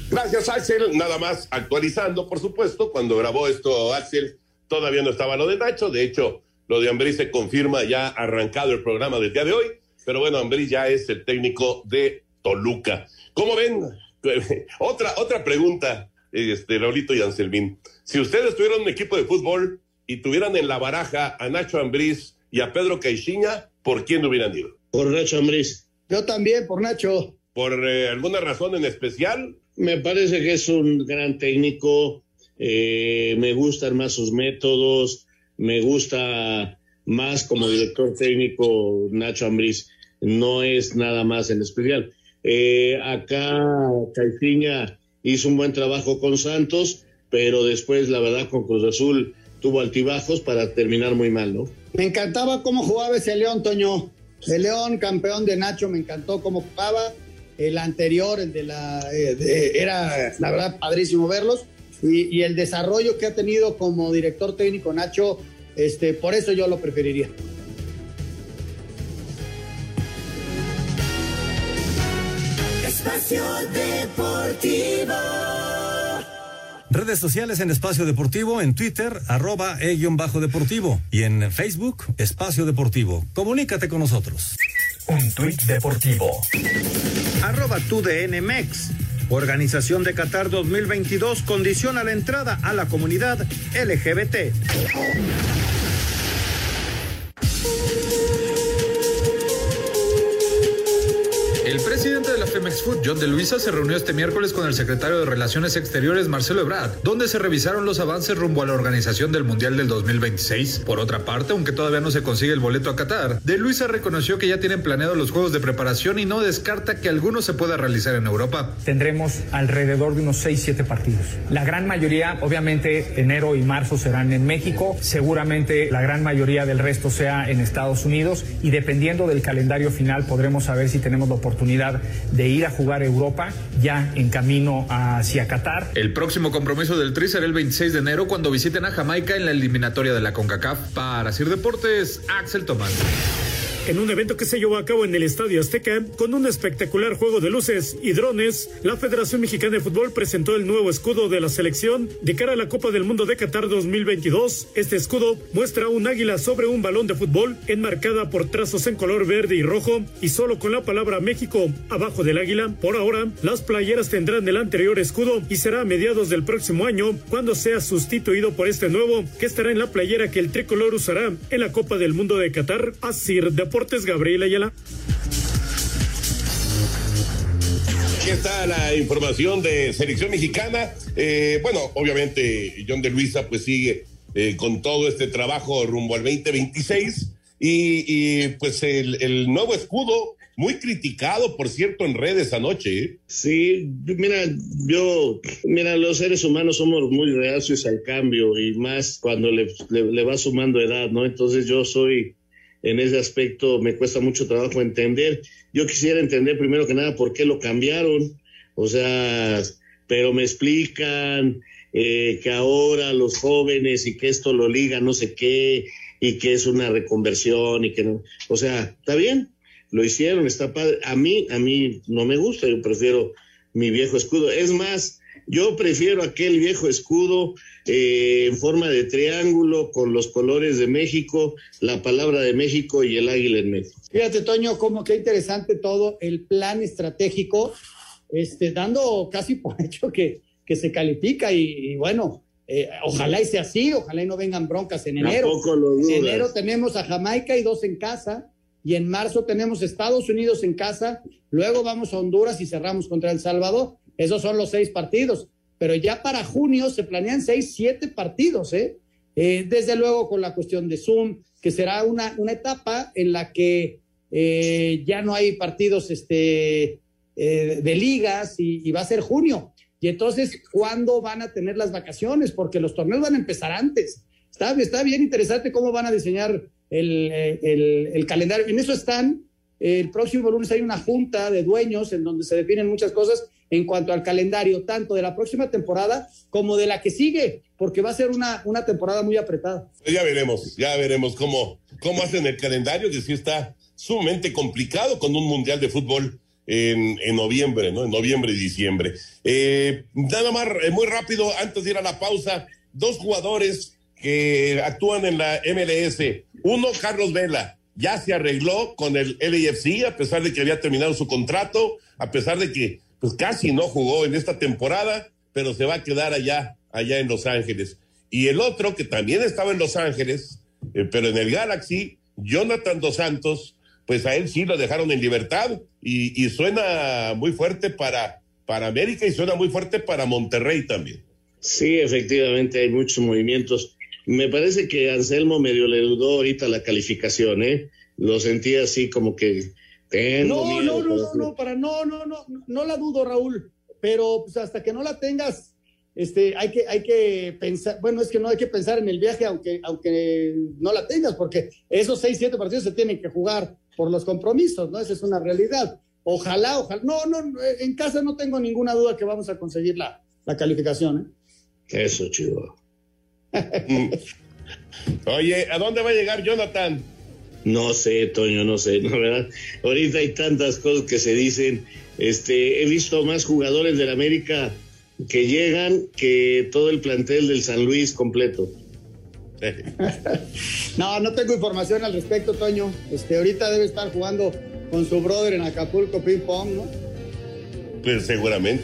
Gracias, Axel. Nada más actualizando, por supuesto. Cuando grabó esto, Axel, todavía no estaba lo de Nacho. De hecho, lo de Ambrí se confirma ya arrancado el programa del día de hoy. Pero bueno, Ambrí ya es el técnico de Toluca. ¿Cómo ven? [laughs] otra, otra pregunta, este, Raulito y Anselmín. Si ustedes tuvieran un equipo de fútbol y tuvieran en la baraja a Nacho Ambriz y a Pedro Caixinha, ¿por quién hubieran ido? Por Nacho Ambriz. Yo también, por Nacho. ¿Por eh, alguna razón en especial? Me parece que es un gran técnico. Eh, me gustan más sus métodos. Me gusta más como director técnico Nacho Ambriz. No es nada más en especial. Eh, acá Caixinha hizo un buen trabajo con Santos, pero después, la verdad, con Cruz Azul tuvo altibajos para terminar muy mal, ¿no? Me encantaba cómo jugaba ese León, Toño. El León, campeón de Nacho, me encantó cómo jugaba. El anterior, el de la. Eh, era, la verdad, padrísimo verlos. Y, el desarrollo que ha tenido como director técnico Nacho, este, por eso yo lo preferiría. Espacio Deportivo. Redes sociales en Espacio Deportivo, en Twitter, arroba e-deportivo y en Facebook, Espacio Deportivo. Comunícate con nosotros. Un tuit deportivo. Arroba tu DNMEX. Organización de Qatar 2022 condiciona la entrada a la comunidad LGBT. El presidente de la Femex Food, John de Luisa, se reunió este miércoles con el secretario de Relaciones Exteriores, Marcelo Ebrard, donde se revisaron los avances rumbo a la organización del Mundial del 2026. Por otra parte, aunque todavía no se consigue el boleto a Qatar, de Luisa reconoció que ya tienen planeados los juegos de preparación y no descarta que alguno se pueda realizar en Europa. Tendremos alrededor de unos 6-7 partidos. La gran mayoría, obviamente, enero y marzo serán en México, seguramente la gran mayoría del resto sea en Estados Unidos y dependiendo del calendario final podremos saber si tenemos la oportunidad de ir a jugar Europa ya en camino hacia Qatar. El próximo compromiso del Tri será el 26 de enero cuando visiten a Jamaica en la eliminatoria de la CONCACAF. Para Sir Deportes, Axel Tomás en un evento que se llevó a cabo en el Estadio Azteca con un espectacular juego de luces y drones, la Federación Mexicana de Fútbol presentó el nuevo escudo de la selección de cara a la Copa del Mundo de Qatar 2022. Este escudo muestra un águila sobre un balón de fútbol enmarcada por trazos en color verde y rojo y solo con la palabra México abajo del águila. Por ahora, las playeras tendrán el anterior escudo y será a mediados del próximo año cuando sea sustituido por este nuevo que estará en la playera que el tricolor usará en la Copa del Mundo de Qatar. Así de Deportes, Gabriel Ayala. Aquí está la información de selección mexicana. Eh, bueno, obviamente John de Luisa pues sigue eh, con todo este trabajo rumbo al 2026 y, y pues el, el, nuevo escudo muy criticado, por cierto, en redes anoche. ¿eh? Sí, mira, yo, mira, los seres humanos somos muy reacios al cambio y más cuando le, le, le va sumando edad, ¿no? Entonces yo soy en ese aspecto me cuesta mucho trabajo entender. Yo quisiera entender primero que nada por qué lo cambiaron, o sea, pero me explican eh, que ahora los jóvenes y que esto lo liga no sé qué y que es una reconversión y que no, o sea, está bien, lo hicieron, está padre. A mí, a mí no me gusta, yo prefiero mi viejo escudo. Es más, Yo prefiero aquel viejo escudo eh, en forma de triángulo con los colores de México, la palabra de México y el águila en medio. Fíjate, Toño, cómo qué interesante todo el plan estratégico, este, dando casi por [laughs] hecho que, que se califica y, bueno, eh, ojalá y sea así, ojalá y no vengan broncas en enero. En enero tenemos a Jamaica y dos en casa, y en marzo tenemos Estados Unidos en casa, luego vamos a Honduras y cerramos contra El Salvador. Esos son los seis partidos, pero ya para junio se planean seis, siete partidos, ¿eh? eh desde luego con la cuestión de Zoom, que será una, una etapa en la que eh, ya no hay partidos este, eh, de ligas y, va a ser junio. Y entonces, ¿cuándo van a tener las vacaciones? Porque los torneos van a empezar antes. Está, está bien interesante cómo van a diseñar el, el, el calendario. En eso están. El próximo lunes hay una junta de dueños en donde se definen muchas cosas en cuanto al calendario, tanto de la próxima temporada como de la que sigue, porque va a ser una, una temporada muy apretada. Pues ya veremos, ya veremos cómo, cómo hacen el calendario, que sí está sumamente complicado con un mundial de fútbol en, en noviembre, ¿no? En noviembre y diciembre. Eh, nada más, eh, muy rápido, antes de ir a la pausa, dos jugadores que actúan en la MLS. Uno, Carlos Vela, ya se arregló con el LAFC, a pesar de que había terminado su contrato, a pesar de que pues casi no jugó en esta temporada, pero se va a quedar allá, allá en Los Ángeles. Y el otro, que también estaba en Los Ángeles, eh, pero en el Galaxy, Jonathan Dos Santos, pues a él sí lo dejaron en libertad y, suena muy fuerte para, para América y suena muy fuerte para Monterrey también. Sí, efectivamente, hay muchos movimientos. Me parece que Anselmo medio le dudó ahorita la calificación, ¿eh? Lo sentía así como que no, no, no, no, no, para no, no, no, no la dudo, Raúl, pero pues hasta que no la tengas, este, hay que, hay que pensar, bueno, es que no hay que pensar en el viaje aunque, aunque no la tengas, porque esos seis, siete partidos se tienen que jugar por los compromisos, ¿no? Esa es una realidad. Ojalá, ojalá, no, no, en casa no tengo ninguna duda que vamos a conseguir la, la calificación, ¿eh? Eso, chido. [laughs] Oye, ¿a dónde va a llegar Jonathan? No sé, Toño, no sé, ¿no verdad? Ahorita hay tantas cosas que se dicen. Este, he visto más jugadores del América que llegan que todo el plantel del San Luis completo. [laughs] no, no tengo información al respecto, Toño. Este, ahorita debe estar jugando con su brother en Acapulco ping pong, ¿no? Pues seguramente,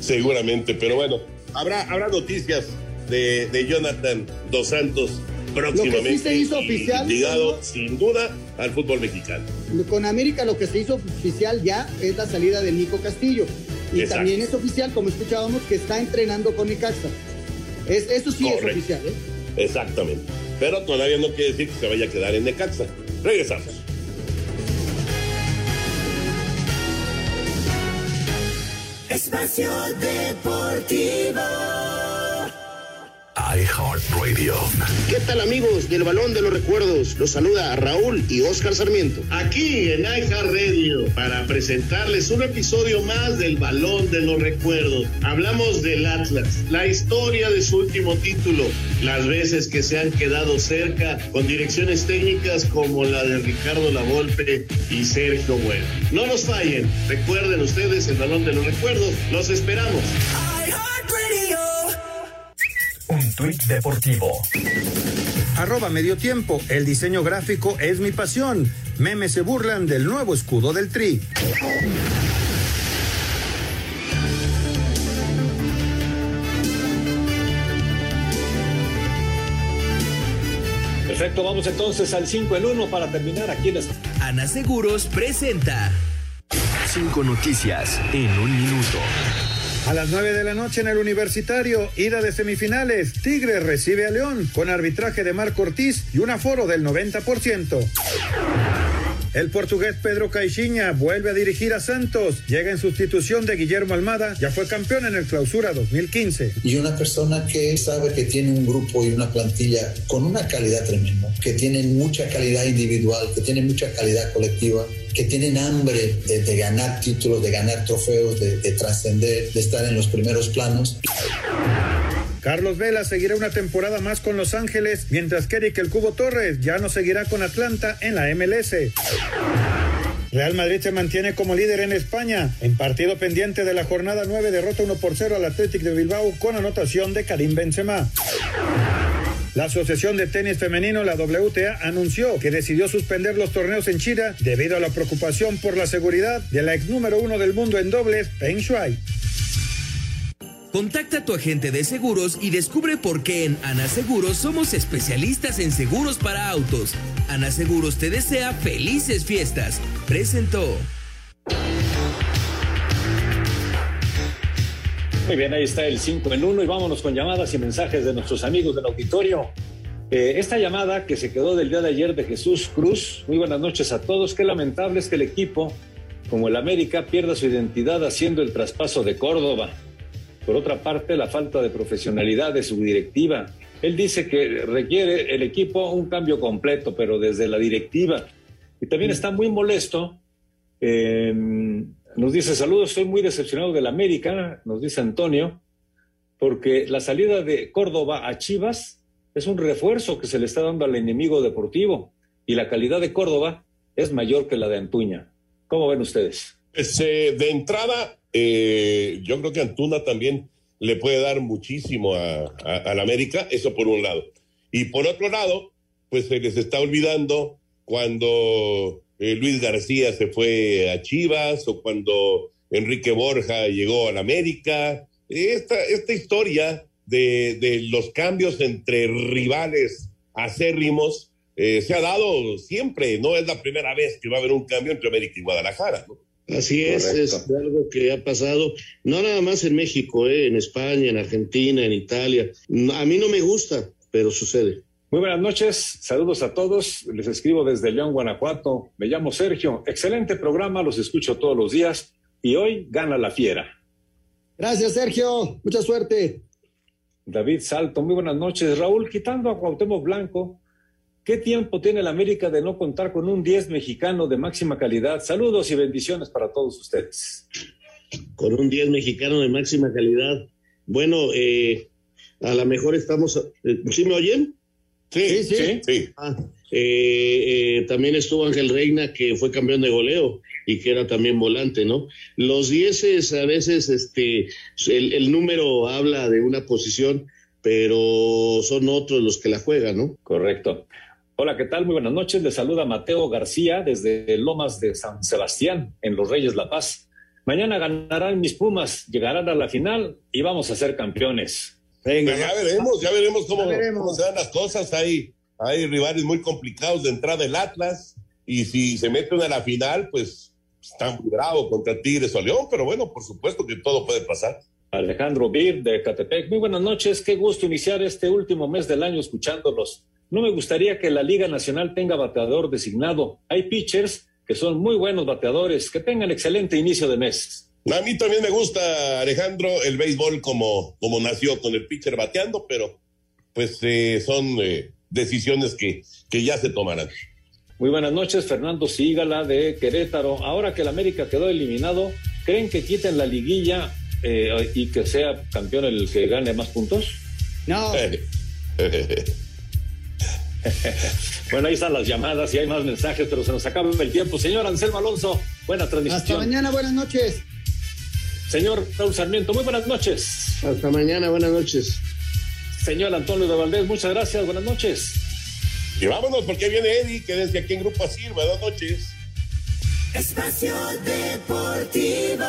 seguramente, pero bueno, habrá, habrá noticias de, de Jonathan Dos Santos próximamente. Lo que sí se hizo oficial. Ligado, sin duda, al fútbol mexicano. Con América lo que se hizo oficial ya es la salida de Nico Castillo. Y también es oficial, como escuchábamos, que está entrenando con Icaxa. Es, eso sí es oficial, ¿eh? Exactamente. Pero todavía no quiere decir que se vaya a quedar en Necaxa. Regresamos. Espacio Deportivo iHeartRadio. ¿Qué tal amigos del Balón de los Recuerdos? Los saluda Raúl y Oscar Sarmiento. Aquí en iHeartRadio para presentarles un episodio más del Balón de los Recuerdos. Hablamos del Atlas, la historia de su último título, las veces que se han quedado cerca con direcciones técnicas como la de Ricardo Lavolpe y Sergio Bueno. No nos fallen, recuerden ustedes el Balón de los Recuerdos, los esperamos. Tuit deportivo. Arroba medio tiempo. El diseño gráfico es mi pasión. Memes se burlan del nuevo escudo del Tri. Perfecto, vamos entonces al 5 en 1 para terminar aquí en Ana Seguros presenta cinco noticias en un minuto. A las 9 de la noche en el Universitario, ida de semifinales, Tigre recibe a León con arbitraje de Marco Ortiz y un aforo del 90%. El portugués Pedro Caixinha vuelve a dirigir a Santos. Llega en sustitución de Guillermo Almada. Ya fue campeón en el Clausura 2015. Y una persona que sabe que tiene un grupo y una plantilla con una calidad tremenda, que tienen mucha calidad individual, que tienen mucha calidad colectiva, que tienen hambre de, ganar títulos, de ganar trofeos, de, de trascender, de estar en los primeros planos. Carlos Vela seguirá una temporada más con Los Ángeles, mientras que Eric El Cubo Torres ya no seguirá con Atlanta en la MLS. Real Madrid se mantiene como líder en España. En partido pendiente de la jornada 9, derrota 1 por 0 al Athletic de Bilbao con anotación de Karim Benzema. La Asociación de Tenis Femenino, la WTA, anunció que decidió suspender los torneos en China debido a la preocupación por la seguridad de la ex número uno del mundo en dobles, Peng Shuai. Contacta a tu agente de seguros y descubre por qué en Ana Seguros somos especialistas en seguros para autos. Ana Seguros te desea felices fiestas. Presentó. Muy bien, ahí está el 5 en 1 y vámonos con llamadas y mensajes de nuestros amigos del auditorio. Eh, esta llamada que se quedó del día de ayer de Jesús Cruz, muy buenas noches a todos. Qué lamentable es que el equipo, como el América, pierda su identidad haciendo el traspaso de Córdoba. Por otra parte, la falta de profesionalidad de su directiva. Él dice que requiere el equipo un cambio completo, pero desde la directiva. Y también está muy molesto. eh, nos dice, saludos, estoy muy decepcionado del América, nos dice Antonio, porque la salida de Córdoba a Chivas es un refuerzo que se le está dando al enemigo deportivo y la calidad de Córdoba es mayor que la de Antuña. ¿Cómo ven ustedes? Pues, eh, de entrada, eh, yo creo que Antuna también le puede dar muchísimo a, a, al América, eso por un lado. Y por otro lado, pues se les está olvidando cuando eh, Luis García se fue a Chivas o cuando Enrique Borja llegó al América. Esta, esta historia de, de los cambios entre rivales acérrimos eh, se ha dado siempre, no es la primera vez que va a haber un cambio entre América y Guadalajara. ¿no? Así es, es algo que ha pasado, no nada más en México, eh, en España, en Argentina, en Italia. A mí no me gusta, pero sucede. Muy buenas noches, saludos a todos. Les escribo desde León, Guanajuato. Me llamo Sergio. Excelente programa, los escucho todos los días y hoy gana la fiera. Gracias, Sergio. Mucha suerte. David Salto, muy buenas noches. Raúl, quitando a Cuauhtémoc Blanco, ¿qué tiempo tiene el América de no contar con un 10 mexicano de máxima calidad? Saludos y bendiciones para todos ustedes. Con un 10 mexicano de máxima calidad. Bueno, eh, a lo mejor estamos. eh, ¿Sí me oyen? Sí, sí, sí. Ah, eh, eh, también estuvo Ángel Reina, que fue campeón de goleo y que era también volante, ¿no? Los dieces a veces, este, el, el número habla de una posición, pero son otros los que la juegan, ¿no? Correcto. Hola, ¿qué tal? Muy buenas noches. Les saluda Mateo García desde Lomas de San Sebastián, en Los Reyes La Paz. Mañana ganarán mis Pumas, llegarán a la final y vamos a ser campeones. Venga, ya veremos, ya veremos cómo, cómo se dan las cosas. Hay, hay rivales muy complicados de entrada del Atlas y si se meten a la final, pues está muy bravo contra Tigres o León, pero bueno, por supuesto que todo puede pasar. Alejandro Bir de Catepec. Muy buenas noches. Qué gusto iniciar este último mes del año escuchándolos. No me gustaría que la Liga Nacional tenga bateador designado. Hay pitchers que son muy buenos bateadores, que tengan excelente inicio de mes. A mí también me gusta, Alejandro, el béisbol como, como nació con el pitcher bateando, pero pues eh, son eh, decisiones que, que ya se tomarán. Muy buenas noches, Fernando Sígala de Querétaro. Ahora que el América quedó eliminado, ¿creen que quiten la liguilla eh, y que sea campeón el que gane más puntos? No. [laughs] bueno, ahí están las llamadas y hay más mensajes, pero se nos acaba el tiempo. Señor Anselmo Alonso, buena transmisión. Hasta mañana, buenas noches. Señor Raúl Sarmiento, muy buenas noches. Hasta mañana, buenas noches. Señor Antonio de Valdés, muchas gracias, buenas noches. Y vámonos porque viene Eddie, que desde aquí en Grupo Asir, buenas noches. Espacio Deportivo.